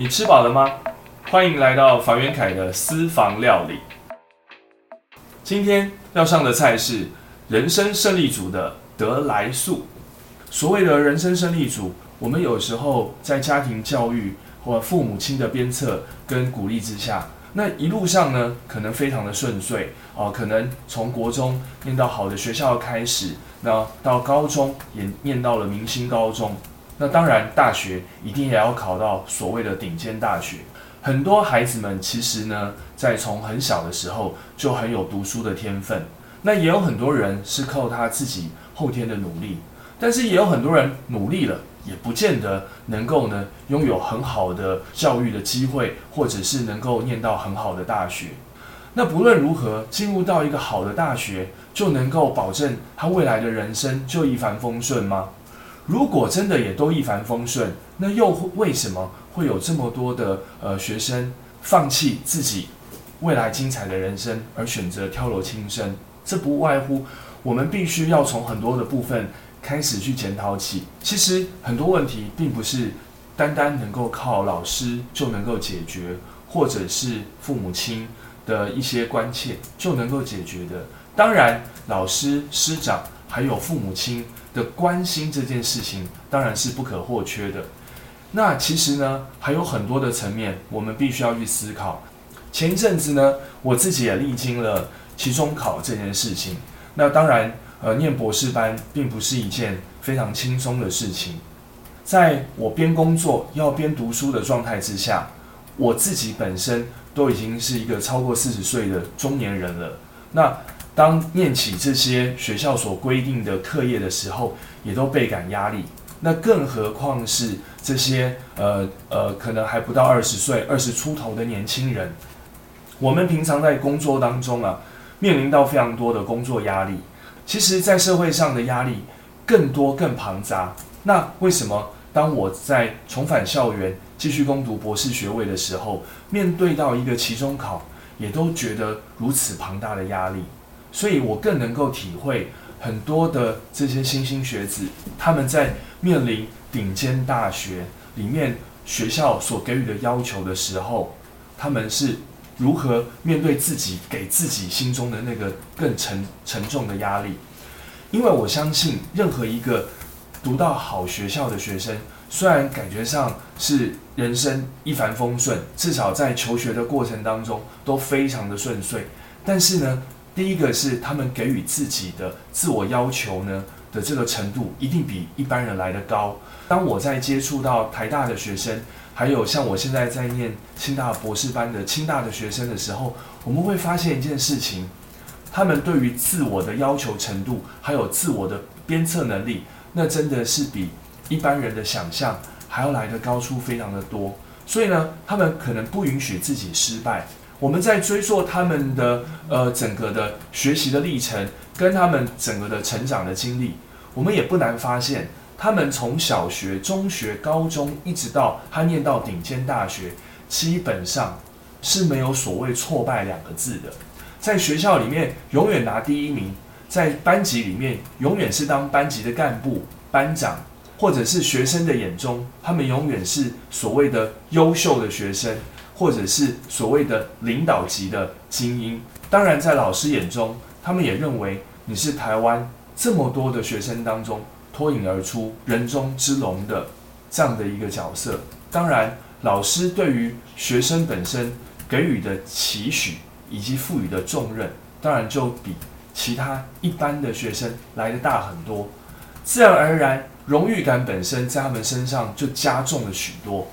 你吃饱了吗？欢迎来到房元凯的私房料理。今天要上的菜是人生胜利组的得来素。所谓的人生胜利组，我们有时候在家庭教育或父母亲的鞭策跟鼓励之下，那一路上呢，可能非常的顺遂哦，可能从国中念到好的学校开始，那到高中也念到了明星高中。那当然，大学一定也要考到所谓的顶尖大学。很多孩子们其实呢，在从很小的时候就很有读书的天分。那也有很多人是靠他自己后天的努力，但是也有很多人努力了，也不见得能够呢拥有很好的教育的机会，或者是能够念到很好的大学。那不论如何，进入到一个好的大学，就能够保证他未来的人生就一帆风顺吗？如果真的也都一帆风顺，那又为什么会有这么多的呃学生放弃自己未来精彩的人生，而选择跳楼轻生？这不外乎我们必须要从很多的部分开始去检讨起。其实很多问题并不是单单能够靠老师就能够解决，或者是父母亲的一些关切就能够解决的。当然，老师、师长还有父母亲。的关心这件事情当然是不可或缺的。那其实呢，还有很多的层面，我们必须要去思考。前一阵子呢，我自己也历经了期中考这件事情。那当然，呃，念博士班并不是一件非常轻松的事情。在我边工作要边读书的状态之下，我自己本身都已经是一个超过四十岁的中年人了。那当念起这些学校所规定的课业的时候，也都倍感压力。那更何况是这些呃呃，可能还不到二十岁、二十出头的年轻人。我们平常在工作当中啊，面临到非常多的工作压力。其实，在社会上的压力更多、更庞杂。那为什么当我在重返校园继续攻读博士学位的时候，面对到一个期中考，也都觉得如此庞大的压力？所以我更能够体会很多的这些新兴学子，他们在面临顶尖大学里面学校所给予的要求的时候，他们是如何面对自己给自己心中的那个更沉沉重的压力。因为我相信，任何一个读到好学校的学生，虽然感觉上是人生一帆风顺，至少在求学的过程当中都非常的顺遂，但是呢。第一个是他们给予自己的自我要求呢的这个程度，一定比一般人来的高。当我在接触到台大的学生，还有像我现在在念清大博士班的清大的学生的时候，我们会发现一件事情：他们对于自我的要求程度，还有自我的鞭策能力，那真的是比一般人的想象还要来的高出非常的多。所以呢，他们可能不允许自己失败。我们在追溯他们的呃整个的学习的历程，跟他们整个的成长的经历，我们也不难发现，他们从小学、中学、高中，一直到他念到顶尖大学，基本上是没有所谓挫败两个字的。在学校里面永远拿第一名，在班级里面永远是当班级的干部、班长，或者是学生的眼中，他们永远是所谓的优秀的学生。或者是所谓的领导级的精英，当然在老师眼中，他们也认为你是台湾这么多的学生当中脱颖而出、人中之龙的这样的一个角色。当然，老师对于学生本身给予的期许以及赋予的重任，当然就比其他一般的学生来的大很多。自然而然，荣誉感本身在他们身上就加重了许多。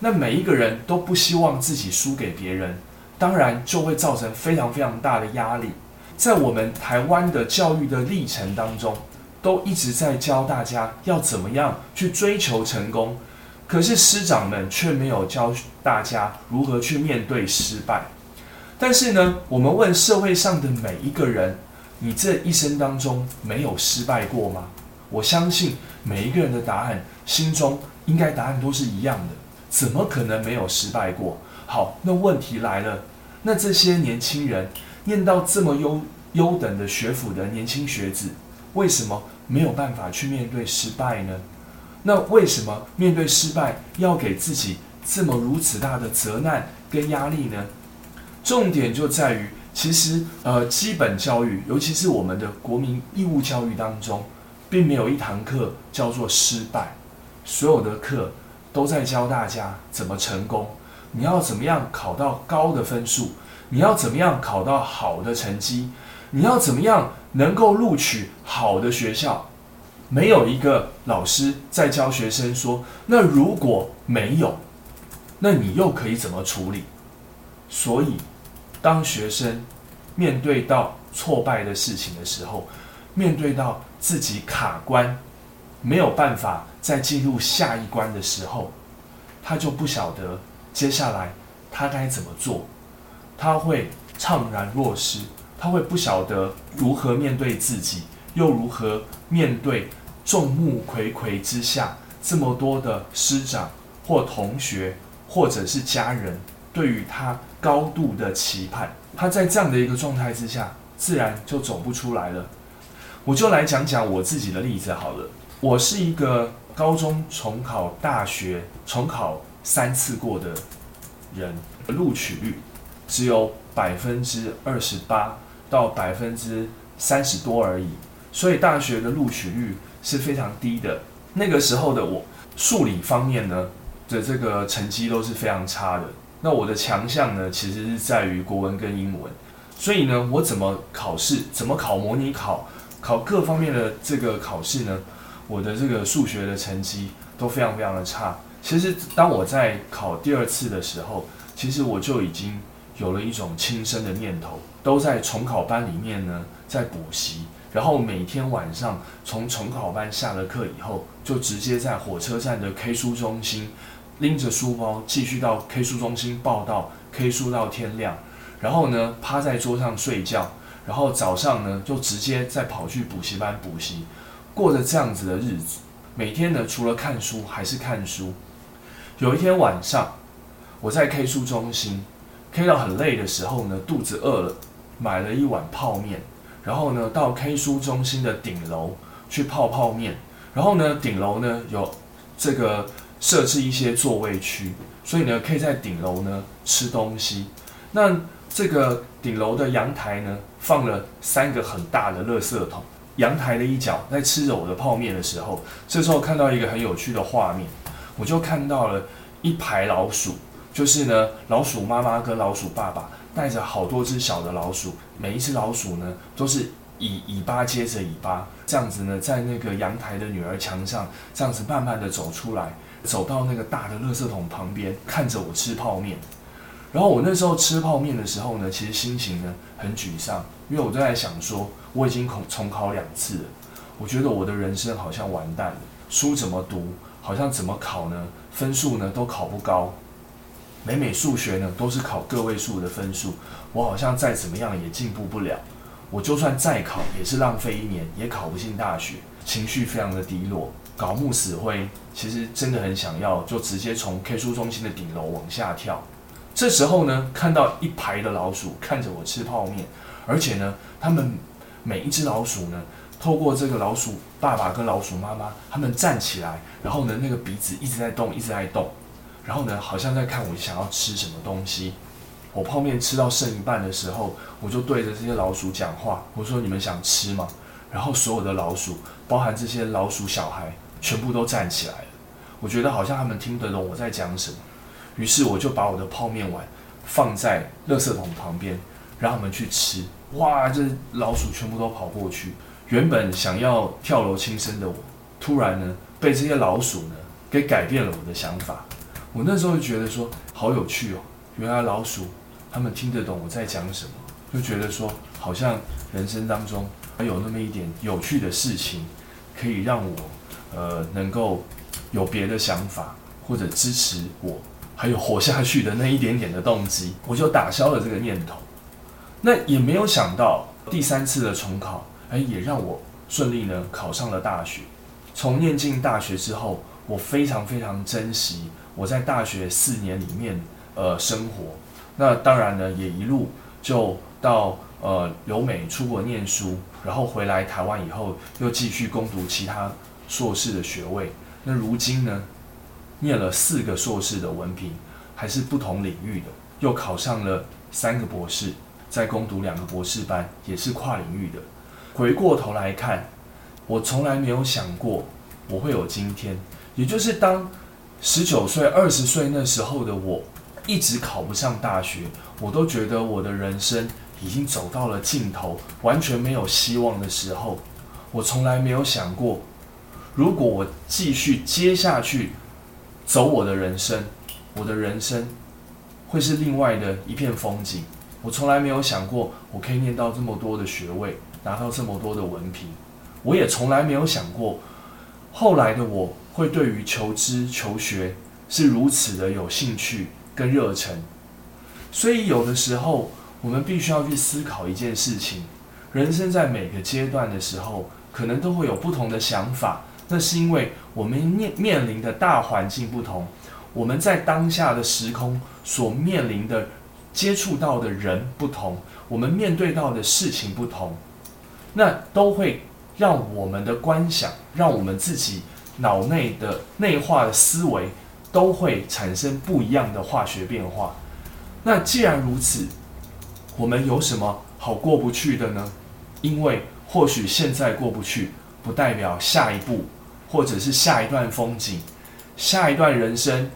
那每一个人都不希望自己输给别人，当然就会造成非常非常大的压力。在我们台湾的教育的历程当中，都一直在教大家要怎么样去追求成功，可是师长们却没有教大家如何去面对失败。但是呢，我们问社会上的每一个人：你这一生当中没有失败过吗？我相信每一个人的答案，心中应该答案都是一样的。怎么可能没有失败过？好，那问题来了，那这些年轻人念到这么优优等的学府的年轻学子，为什么没有办法去面对失败呢？那为什么面对失败要给自己这么如此大的责难跟压力呢？重点就在于，其实呃，基本教育，尤其是我们的国民义务教育当中，并没有一堂课叫做失败，所有的课都在教大家怎么成功。你要怎么样考到高的分数？你要怎么样考到好的成绩？你要怎么样能够录取好的学校？没有一个老师在教学生说：“那如果没有，那你又可以怎么处理？”所以，当学生面对到挫败的事情的时候，面对到自己卡关，没有办法在进入下一关的时候，他就不晓得接下来他该怎么做，他会怅然若失。他会不晓得如何面对自己，又如何面对众目睽睽之下这么多的师长或同学，或者是家人对于他高度的期盼。他在这样的一个状态之下，自然就走不出来了。我就来讲讲我自己的例子好了。我是一个高中重考大学重考三次过的人，录取率只有百分之二十八。到百分之三十多而已，所以大学的录取率是非常低的。那个时候的我，数理方面呢的这个成绩都是非常差的。那我的强项呢，其实是在于国文跟英文。所以呢，我怎么考试，怎么考模拟考，考各方面的这个考试呢？我的这个数学的成绩都非常非常的差。其实当我在考第二次的时候，其实我就已经。有了一种轻生的念头，都在重考班里面呢，在补习，然后每天晚上从重考班下了课以后，就直接在火车站的 K 书中心拎着书包继续到 K 书中心报到，K 书到天亮，然后呢趴在桌上睡觉，然后早上呢就直接再跑去补习班补习，过着这样子的日子，每天呢除了看书还是看书。有一天晚上，我在 K 书中心。K 到很累的时候呢，肚子饿了，买了一碗泡面，然后呢到 K 书中心的顶楼去泡泡面，然后呢顶楼呢有这个设置一些座位区，所以呢可以在顶楼呢吃东西。那这个顶楼的阳台呢放了三个很大的垃圾桶，阳台的一角在吃着我的泡面的时候，这时候看到一个很有趣的画面，我就看到了一排老鼠。就是呢，老鼠妈妈跟老鼠爸爸带着好多只小的老鼠，每一只老鼠呢都是以尾巴接着尾巴，这样子呢，在那个阳台的女儿墙上，这样子慢慢的走出来，走到那个大的垃圾桶旁边，看着我吃泡面。然后我那时候吃泡面的时候呢，其实心情呢很沮丧，因为我都在想说，我已经重重考两次了，我觉得我的人生好像完蛋了，书怎么读，好像怎么考呢，分数呢都考不高。每每数学呢都是考个位数的分数，我好像再怎么样也进步不了。我就算再考也是浪费一年，也考不进大学，情绪非常的低落，搞木死灰。其实真的很想要，就直接从 K 书中心的顶楼往下跳。这时候呢，看到一排的老鼠看着我吃泡面，而且呢，他们每一只老鼠呢，透过这个老鼠爸爸跟老鼠妈妈，他们站起来，然后呢，那个鼻子一直在动，一直在动。然后呢，好像在看我想要吃什么东西。我泡面吃到剩一半的时候，我就对着这些老鼠讲话，我说：“你们想吃吗？”然后所有的老鼠，包含这些老鼠小孩，全部都站起来了。我觉得好像他们听得懂我在讲什么。于是我就把我的泡面碗放在垃圾桶旁边，让他们去吃。哇，这老鼠全部都跑过去。原本想要跳楼轻生的我，突然呢，被这些老鼠呢给改变了我的想法。我那时候就觉得说好有趣哦，原来老鼠他们听得懂我在讲什么，就觉得说好像人生当中还有那么一点有趣的事情，可以让我呃能够有别的想法或者支持我，还有活下去的那一点点的动机，我就打消了这个念头。那也没有想到第三次的重考，哎，也让我顺利呢考上了大学。从念进大学之后，我非常非常珍惜。我在大学四年里面，呃，生活，那当然呢，也一路就到呃留美出国念书，然后回来台湾以后，又继续攻读其他硕士的学位。那如今呢，念了四个硕士的文凭，还是不同领域的，又考上了三个博士，再攻读两个博士班，也是跨领域的。回过头来看，我从来没有想过我会有今天，也就是当十九岁、二十岁那时候的我，一直考不上大学，我都觉得我的人生已经走到了尽头，完全没有希望的时候，我从来没有想过，如果我继续接下去。走我的人生，我的人生会是另外的一片风景。我从来没有想过，我可以念到这么多的学位，拿到这么多的文凭。我也从来没有想过，后来的我会对于求知求学是如此的有兴趣跟热忱。所以有的时候，我们必须要去思考一件事情：人生在每个阶段的时候，可能都会有不同的想法。那是因为我们面面临的大环境不同，我们在当下的时空所面临的、接触到的人不同，我们面对到的事情不同，那都会让我们的观想，让我们自己脑内的内化的思维都会产生不一样的化学变化。那既然如此，我们有什么好过不去的呢？因为或许现在过不去。不代表下一步，或者是下一段风景，下一段人生，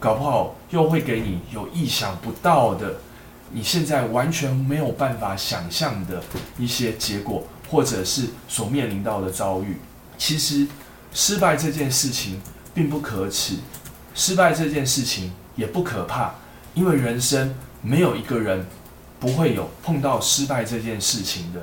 搞不好又会给你有意想不到的，你现在完全没有办法想象的一些结果，或者是所面临到的遭遇。其实，失败这件事情并不可耻，失败这件事情也不可怕，因为人生没有一个人不会有碰到失败这件事情的，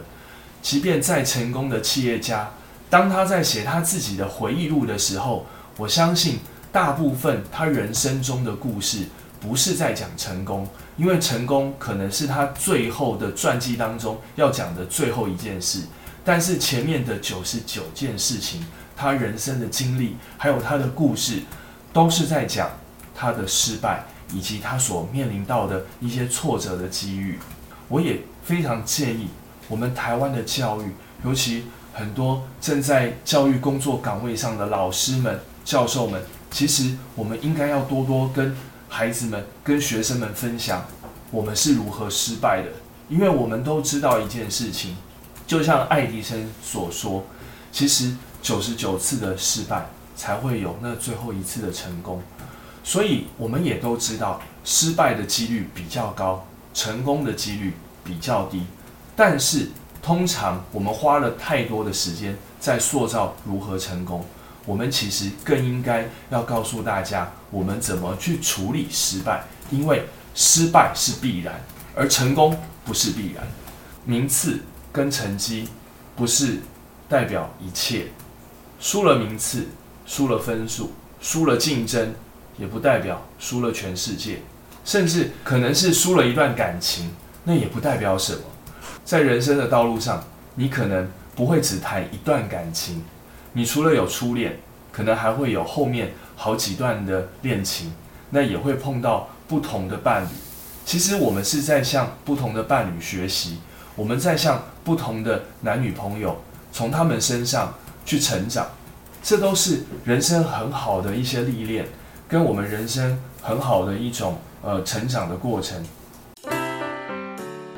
即便再成功的企业家。当他在写他自己的回忆录的时候，我相信大部分他人生中的故事不是在讲成功，因为成功可能是他最后的传记当中要讲的最后一件事。但是前面的九十九件事情，他人生的经历还有他的故事，都是在讲他的失败以及他所面临到的一些挫折的机遇。我也非常建议我们台湾的教育，尤其。很多正在教育工作岗位上的老师们、教授们，其实我们应该要多多跟孩子们、跟学生们分享我们是如何失败的，因为我们都知道一件事情，就像爱迪生所说，其实九十九次的失败才会有那最后一次的成功，所以我们也都知道失败的几率比较高，成功的几率比较低，但是。通常我们花了太多的时间在塑造如何成功，我们其实更应该要告诉大家，我们怎么去处理失败，因为失败是必然，而成功不是必然。名次跟成绩不是代表一切，输了名次，输了分数，输了竞争，也不代表输了全世界，甚至可能是输了一段感情，那也不代表什么。在人生的道路上，你可能不会只谈一段感情，你除了有初恋，可能还会有后面好几段的恋情，那也会碰到不同的伴侣。其实我们是在向不同的伴侣学习，我们在向不同的男女朋友从他们身上去成长，这都是人生很好的一些历练，跟我们人生很好的一种呃成长的过程。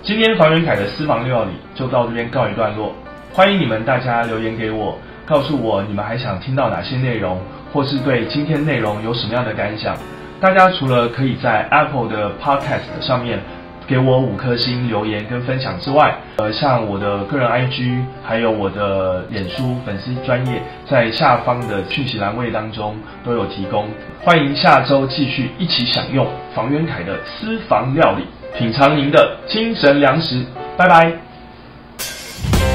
今天房元凯的私房料理就到这边告一段落，欢迎你们大家留言给我，告诉我你们还想听到哪些内容，或是对今天内容有什么样的感想。大家除了可以在 Apple 的 Podcast 上面给我五颗星留言跟分享之外，呃，像我的个人 IG 还有我的脸书粉丝专业，在下方的讯息栏位当中都有提供。欢迎下周继续一起享用房元凯的私房料理。品尝您的精神粮食。拜拜。